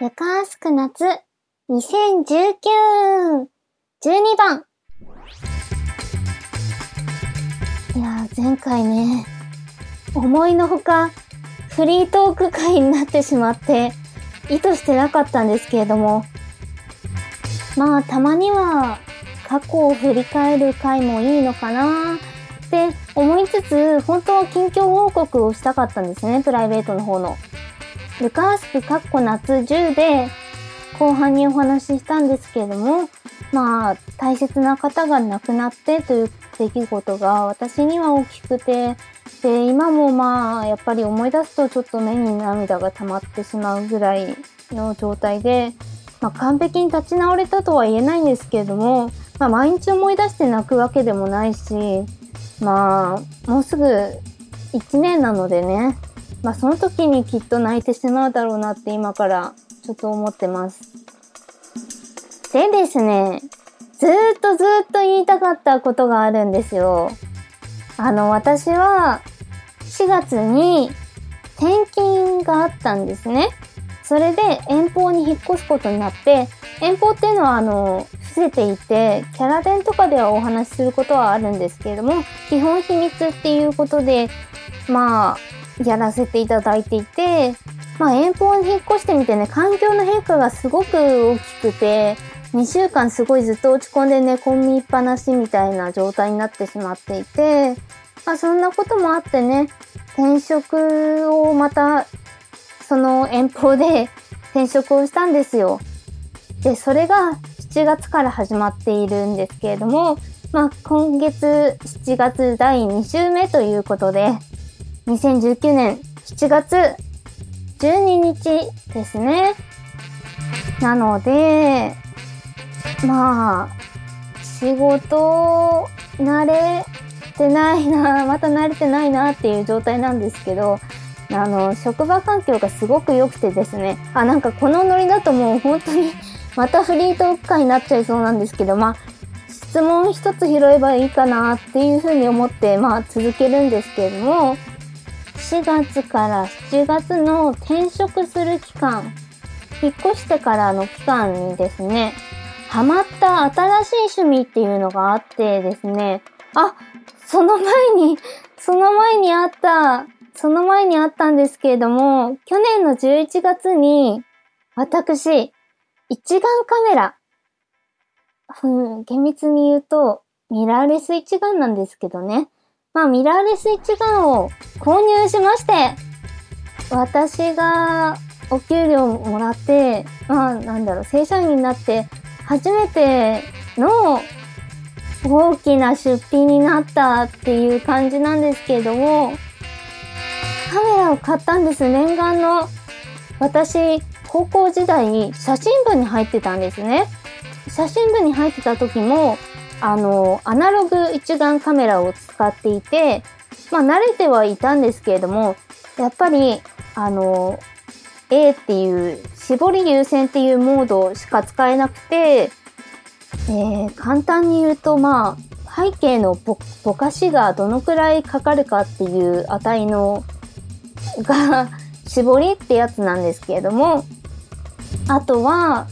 ルカースク夏2019 12番いや前回ね、思いのほかフリートーク会になってしまって意図してなかったんですけれども、まあたまには過去を振り返る回もいいのかなって思いつつ、本当は近況報告をしたかったんですね、プライベートの方の。ルカースクカッコ夏10で後半にお話ししたんですけれども、まあ大切な方が亡くなってという出来事が私には大きくて、で、今もまあやっぱり思い出すとちょっと目に涙が溜まってしまうぐらいの状態で、まあ完璧に立ち直れたとは言えないんですけれども、まあ毎日思い出して泣くわけでもないし、まあもうすぐ1年なのでね、まあその時にきっと泣いてしまうだろうなって今からちょっと思ってます。でですね、ずっとずっと言いたかったことがあるんですよ。あの、私は4月に転勤があったんですね。それで遠方に引っ越すことになって、遠方っていうのはあの、伏せていて、キャラ弁とかではお話しすることはあるんですけれども、基本秘密っていうことで、まあ、やらせていただいていて、まあ遠方に引っ越してみてね、環境の変化がすごく大きくて、2週間すごいずっと落ち込んで寝込みっぱなしみたいな状態になってしまっていて、まあそんなこともあってね、転職をまた、その遠方で 転職をしたんですよ。で、それが7月から始まっているんですけれども、まあ今月7月第2週目ということで、2019年7月12日ですね。なので、まあ、仕事慣れてないな、また慣れてないなっていう状態なんですけど、あの、職場環境がすごく良くてですね、あ、なんかこのノリだともう本当に またフリートーク会になっちゃいそうなんですけど、まあ、質問一つ拾えばいいかなっていうふうに思って、まあ続けるんですけれども、4月から7月の転職する期間、引っ越してからの期間にですね、ハマった新しい趣味っていうのがあってですね、あ、その前に、その前にあった、その前にあったんですけれども、去年の11月に、私、一眼カメラ、うん、厳密に言うと、ミラーレス一眼なんですけどね。まあ、ミラーレス一眼を購入しまして、私がお給料もらって、まあ、なんだろう、正社員になって、初めての大きな出費になったっていう感じなんですけれども、カメラを買ったんです。念願の。私、高校時代に写真部に入ってたんですね。写真部に入ってた時も、あの、アナログ一眼カメラを使っていて、まあ慣れてはいたんですけれども、やっぱり、あの、A っていう絞り優先っていうモードしか使えなくて、えー、簡単に言うとまあ背景のぼぼかしがどのくらいかかるかっていう値のが絞りってやつなんですけれどもあとは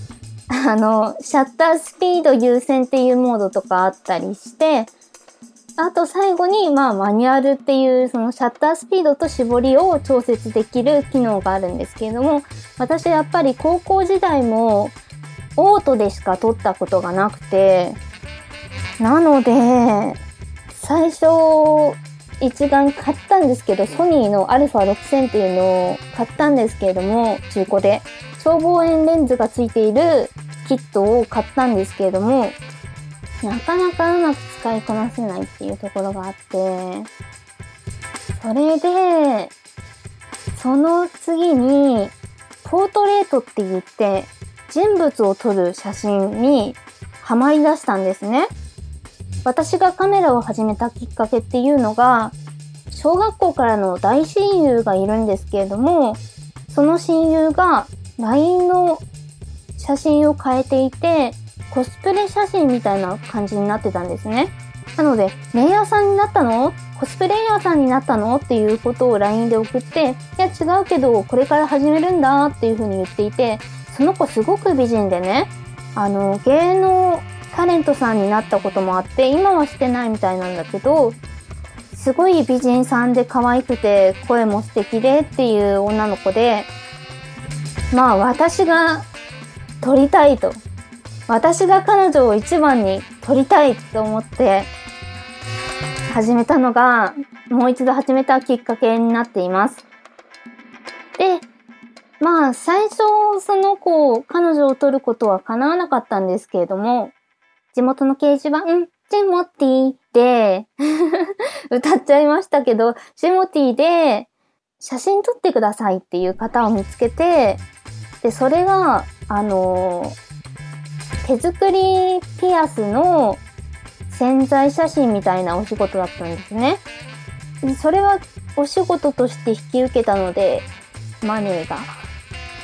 あのシャッタースピード優先っていうモードとかあったりしてあと最後に、まあ、マニュアルっていう、そのシャッタースピードと絞りを調節できる機能があるんですけれども、私やっぱり高校時代も、オートでしか撮ったことがなくて、なので、最初、一眼買ったんですけど、ソニーの α6000 っていうのを買ったんですけれども、中古で。超望遠レンズがついているキットを買ったんですけれども、なかなかうまく使いこなせないっていうところがあって、それで、その次に、ポートレートって言って、人物を撮る写真にハマり出したんですね。私がカメラを始めたきっかけっていうのが、小学校からの大親友がいるんですけれども、その親友が LINE の写真を変えていて、コスプレ写真みたいな感じになってたんですね。なので、レイヤーさんになったの？コスプレイヤーさんになったの？っていうことを LINE で送って、いや違うけど、これから始めるんだっていうふうに言っていて、その子すごく美人でね、あの、芸能タレントさんになったこともあって、今はしてないみたいなんだけど、すごい美人さんで可愛くて、声も素敵でっていう女の子で、まあ私が撮りたいと。私が彼女を一番に撮りたいと思って始めたのが、もう一度始めたきっかけになっています。で、まあ最初その子、彼女を撮ることは叶わなかったんですけれども、地元の掲示板、ジモティで 歌っちゃいましたけど、ジモティで写真撮ってくださいっていう方を見つけて、で、それが、あの手作りピアスの潜在写真みたいなお仕事だったんですね。それはお仕事として引き受けたので、マネーが、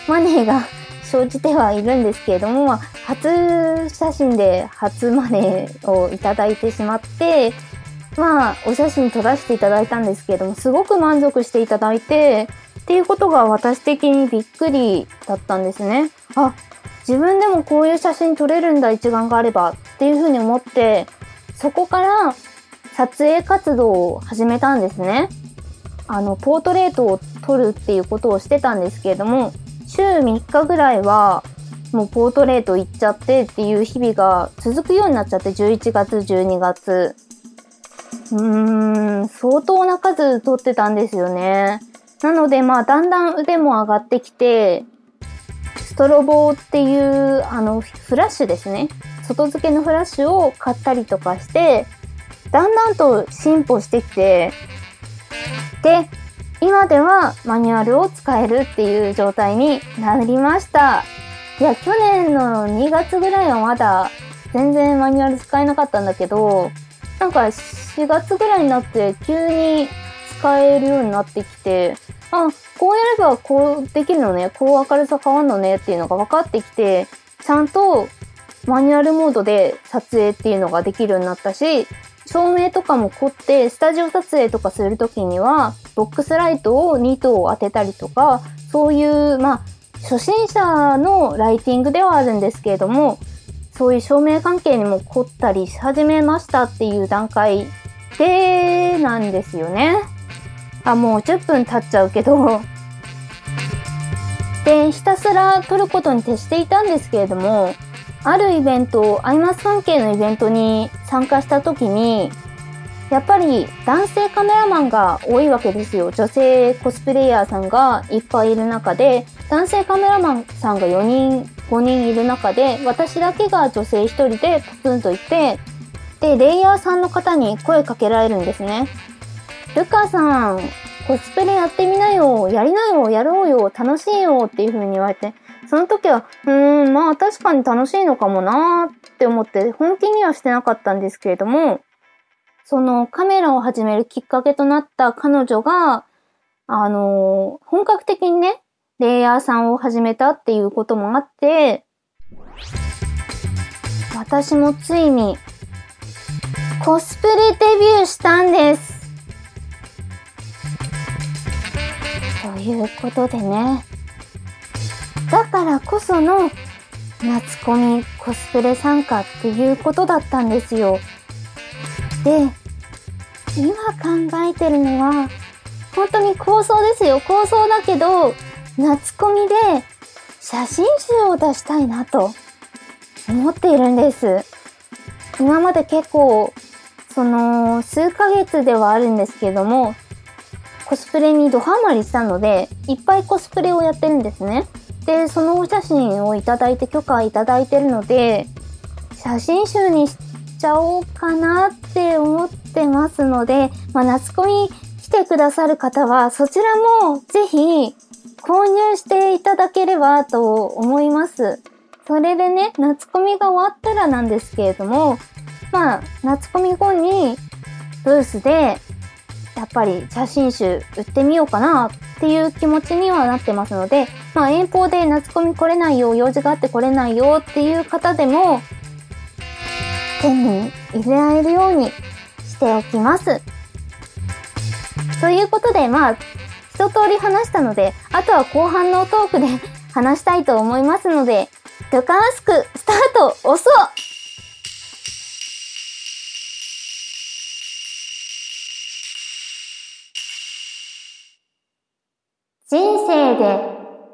マネーが生じてはいるんですけれども、初写真で初マネーをいただいてしまって、まあ、お写真撮らせていただいたんですけれども、すごく満足していただいて、っていうことが私的にびっくりだったんですね。あ、自分でもこういう写真撮れるんだ、一眼があればっていうふうに思って、そこから撮影活動を始めたんですね。あの、ポートレートを撮るっていうことをしてたんですけれども、週3日ぐらいはもうポートレート行っちゃってっていう日々が続くようになっちゃって、11月、12月。うーん、相当な数撮ってたんですよね。なので、まあ、だんだん腕も上がってきて、ストロボっていう、あの、フラッシュですね。外付けのフラッシュを買ったりとかして、だんだんと進歩してきて、で、今ではマニュアルを使えるっていう状態になりました。いや、去年の2月ぐらいはまだ全然マニュアル使えなかったんだけど、なんか4月ぐらいになって急に使えるようになってきて、あ、こうやればこうできるのね、こう明るさ変わんのねっていうのが分かってきて、ちゃんとマニュアルモードで撮影っていうのができるようになったし、照明とかも凝って、スタジオ撮影とかするときには、ボックスライトを2灯当てたりとか、そういう、まあ、初心者のライティングではあるんですけれども、そういう照明関係にも凝ったりし始めましたっていう段階でなんですよね。あ、もう10分経っちゃうけど。で、ひたすら撮ることに徹していたんですけれども、あるイベント、アイマス関係のイベントに参加した時に、やっぱり男性カメラマンが多いわけですよ。女性コスプレイヤーさんがいっぱいいる中で、男性カメラマンさんが4人、5人いる中で、私だけが女性1人でポツンといて、で、レイヤーさんの方に声かけられるんですね。ルカさん、コスプレやってみなよ、やりなよ、やろうよ、楽しいよっていう風に言われて、その時は、うーん、まあ確かに楽しいのかもなーって思って本気にはしてなかったんですけれども、そのカメラを始めるきっかけとなった彼女が、あのー、本格的にね、レイヤーさんを始めたっていうこともあって、私もついにコスプレデビューしたんです。いうことでね、だからこその夏コミコスプレ参加っていうことだったんですよ。で、今考えてるのは、本当に構想ですよ。構想だけど、夏コミで写真集を出したいなと思っているんです。今まで結構、その、数ヶ月ではあるんですけども、コスプレにドハマりしたので、いっぱいコスプレをやってるんですね。で、そのお写真をいただいて許可いただいてるので、写真集にしちゃおうかなって思ってますので、まあ、夏コミ来てくださる方は、そちらもぜひ購入していただければと思います。それでね、夏コミが終わったらなんですけれども、まあ、夏コミ後にブースでやっぱり写真集売ってみようかなっていう気持ちにはなってますので、まあ遠方で夏コミ来れないよ、用事があって来れないよっていう方でも、手に入れられるようにしておきます。ということで、まあ、一通り話したので、あとは後半のトークで話したいと思いますので、ルカースク、スタート、押そう人生で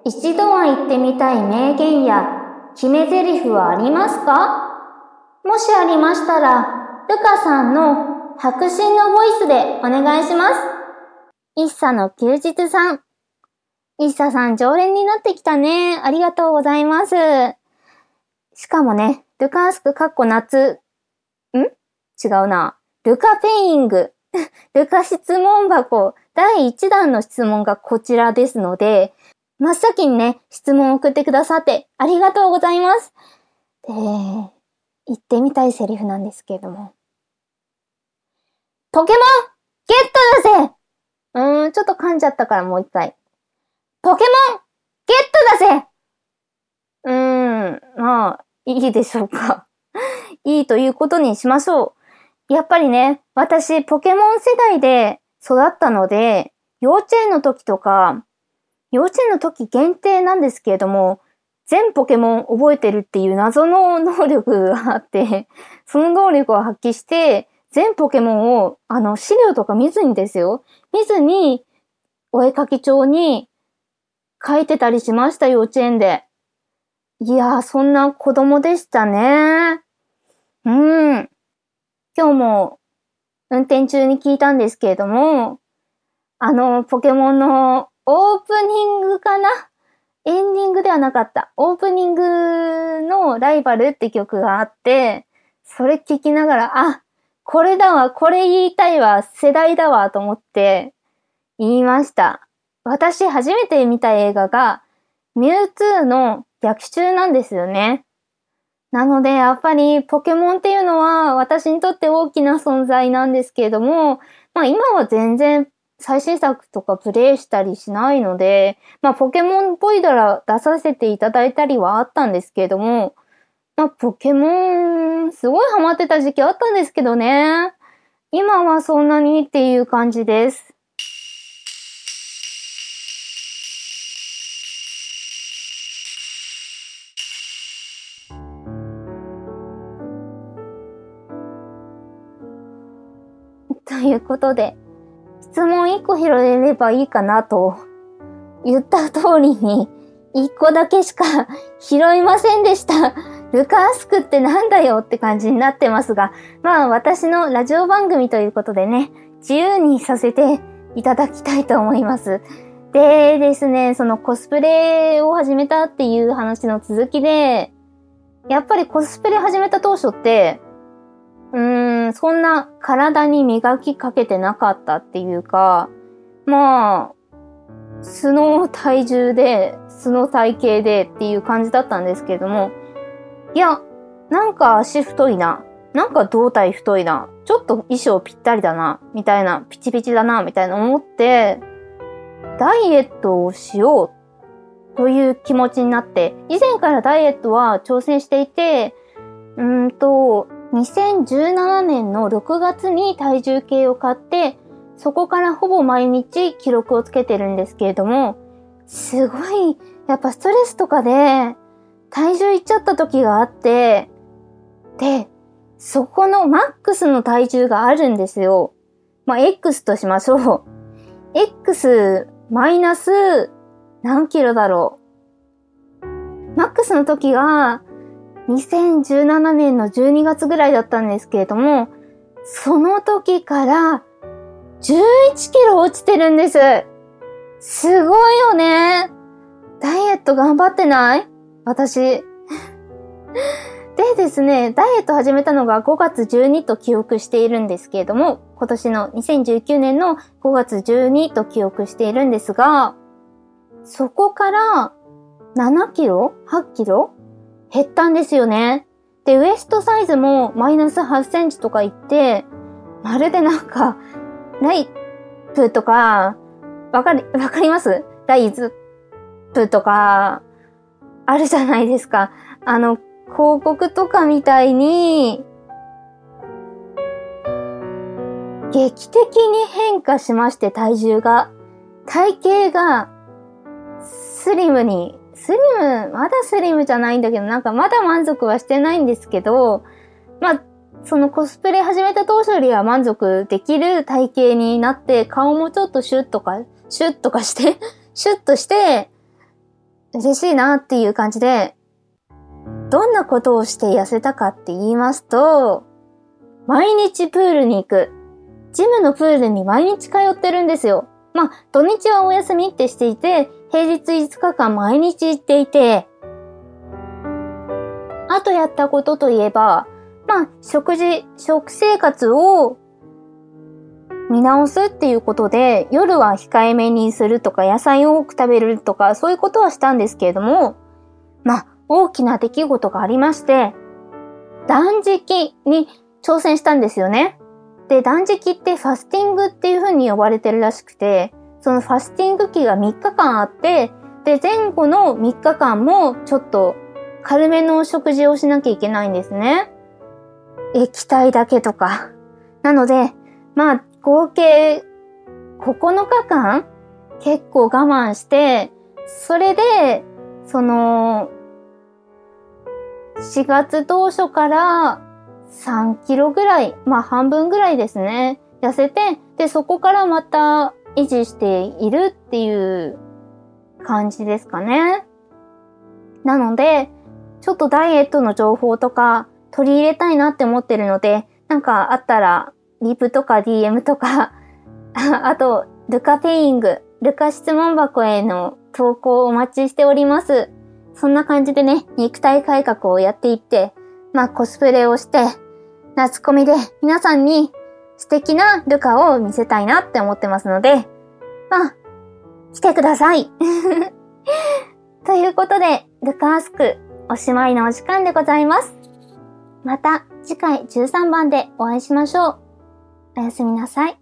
一度は言ってみたい名言や決め台詞はありますか？もしありましたら、ルカさんの白真のボイスでお願いします。一茶の休日さん。一茶さん常連になってきたね。ありがとうございます。しかもね、ルカースクかっこ夏。ん？違うな。ルカペイング。ルカ質問箱第1弾の質問がこちらですので、真っ先にね、質問を送ってくださってありがとうございます。で、言ってみたいセリフなんですけれども。ポケモンゲットだぜうーん、ちょっと噛んじゃったからもう一回。ポケモンゲットだぜうーん、まあ、いいでしょうか。いいということにしましょう。やっぱりね、私、ポケモン世代で育ったので、幼稚園の時とか、幼稚園の時限定なんですけれども、全ポケモン覚えてるっていう謎の能力があって、その能力を発揮して、全ポケモンを、あの、資料とか見ずにですよ。見ずに、お絵かき帳に書いてたりしました、幼稚園で。いやー、そんな子供でしたね。うん。今日も運転中に聞いたんですけれども、あの、ポケモンのオープニングかな？エンディングではなかった。オープニングのライバルって曲があって、それ聞きながら、あ、これだわ、これ言いたいわ、世代だわ、と思って言いました。私初めて見た映画が、ミュウツーの逆襲なんですよね。なので、やっぱりポケモンっていうのは私にとって大きな存在なんですけれども、まあ今は全然最新作とかプレイしたりしないので、まあポケモンっぽいだら出させていただいたりはあったんですけれども、まあポケモンすごいハマってた時期あったんですけどね。今はそんなにっていう感じです。ということで、質問1個拾えればいいかなと言った通りに、1個だけしか 拾いませんでした。ルカースクってなんだよって感じになってますが、まあ私のラジオ番組ということでね、自由にさせていただきたいと思います。でですね、そのコスプレを始めたっていう話の続きで、やっぱりコスプレ始めた当初って、うーん、そんな体に磨きかけてなかったっていうか、まあ、素の体重で、素の体型でっていう感じだったんですけれども、いや、なんか足太いな。なんか胴体太いな。ちょっと衣装ぴったりだな。みたいな、ピチピチだな。みたいな思って、ダイエットをしようという気持ちになって、以前からダイエットは挑戦していて、うんと、2017年の6月に体重計を買って、そこからほぼ毎日記録をつけてるんですけれども、すごい、やっぱストレスとかで体重いっちゃった時があって、で、そこのマックスの体重があるんですよ。まあ、X としましょう。X マイナス何キロだろう。マックスの時が2017年の12月ぐらいだったんですけれども、その時から11キロ落ちてるんです。すごいよね。ダイエット頑張ってない？私。でですね、ダイエット始めたのが5月12と記憶しているんですけれども、今年の2019年の5月12と記憶しているんですが、そこから7キロ ?8 キロ？減ったんですよね。で、ウエストサイズもマイナス8センチとか言って、まるでなんか、ライプとか、わかり、わかります？ライズプとか、あるじゃないですか。あの、広告とかみたいに、劇的に変化しまして、体重が。体型が、スリムにスリム、まだスリムじゃないんだけど、なんかまだ満足はしてないんですけど、まあ、そのコスプレ始めた当初よりは満足できる体型になって、顔もちょっとシュッとか、シュッとかして シュッとして、嬉しいなっていう感じで、どんなことをして痩せたかって言いますと、毎日プールに行く。ジムのプールに毎日通ってるんですよ。まあ、土日はお休みってしていて、平日5日間毎日行っていて、あとやったことといえば、まあ、食事、食生活を見直すっていうことで、夜は控えめにするとか、野菜を多く食べるとか、そういうことはしたんですけれども、まあ、大きな出来事がありまして、断食に挑戦したんですよね。で、断食ってファスティングっていう風に呼ばれてるらしくて、そのファスティング期が3日間あって、で、前後の3日間もちょっと軽めの食事をしなきゃいけないんですね。液体だけとか。なので、まあ、合計9日間結構我慢して、それで、その、4月当初から3キロぐらい、まあ半分ぐらいですね、痩せて、で、そこからまた維持しているっていう感じですかね。なので、ちょっとダイエットの情報とか取り入れたいなって思ってるので、なんかあったら、リプとか DM とか あと、ルカペイング、ルカ質問箱への投稿をお待ちしております。そんな感じでね、肉体改革をやっていって、まあコスプレをして、夏コミで皆さんに素敵なルカを見せたいなって思ってますので、まあ、来てください。ということで、ルカアスクおしまいのお時間でございます。また次回13番でお会いしましょう。おやすみなさい。